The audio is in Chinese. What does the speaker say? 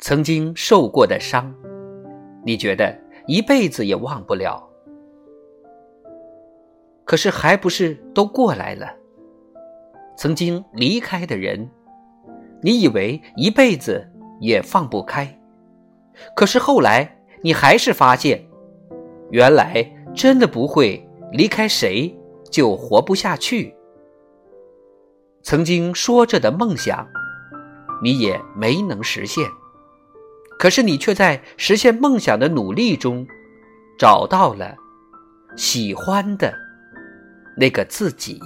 曾经受过的伤，你觉得一辈子也忘不了。可是还不是都过来了？曾经离开的人，你以为一辈子也放不开，可是后来你还是发现，原来真的不会离开谁就活不下去。曾经说着的梦想，你也没能实现。可是你却在实现梦想的努力中，找到了喜欢的那个自己。